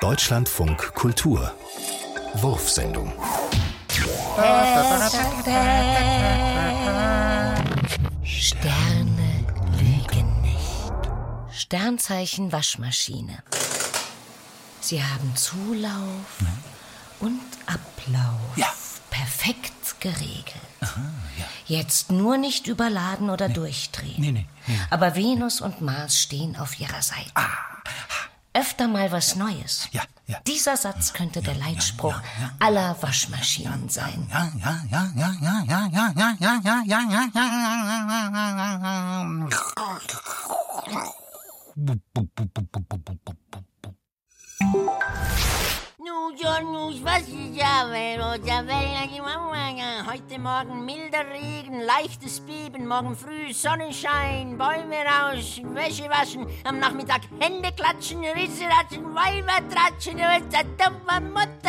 Deutschlandfunk Kultur Wurfsendung Sterne lügen nicht. Sternzeichen Waschmaschine. Sie haben Zulauf und Ablauf. Ja. Perfekt geregelt. Jetzt nur nicht überladen oder durchdrehen. Nee, nee, nee. Aber Venus und Mars stehen auf ihrer Seite. Öfter mal was Neues. Ja, ja. Dieser Satz könnte der Leitspruch aller Waschmaschinen sein. Ja, ja, ja, ja, ja, ja, ja, ja, ja, ja, ja, ja, Nu, Jonus, was ist ja, rosa Welle, die ja. Heute Morgen milder Regen, leichtes Beben, morgen früh Sonnenschein, Bäume raus, Wäsche waschen, am Nachmittag Hände klatschen, Risse ratschen, Weiber tratschen, Mutter.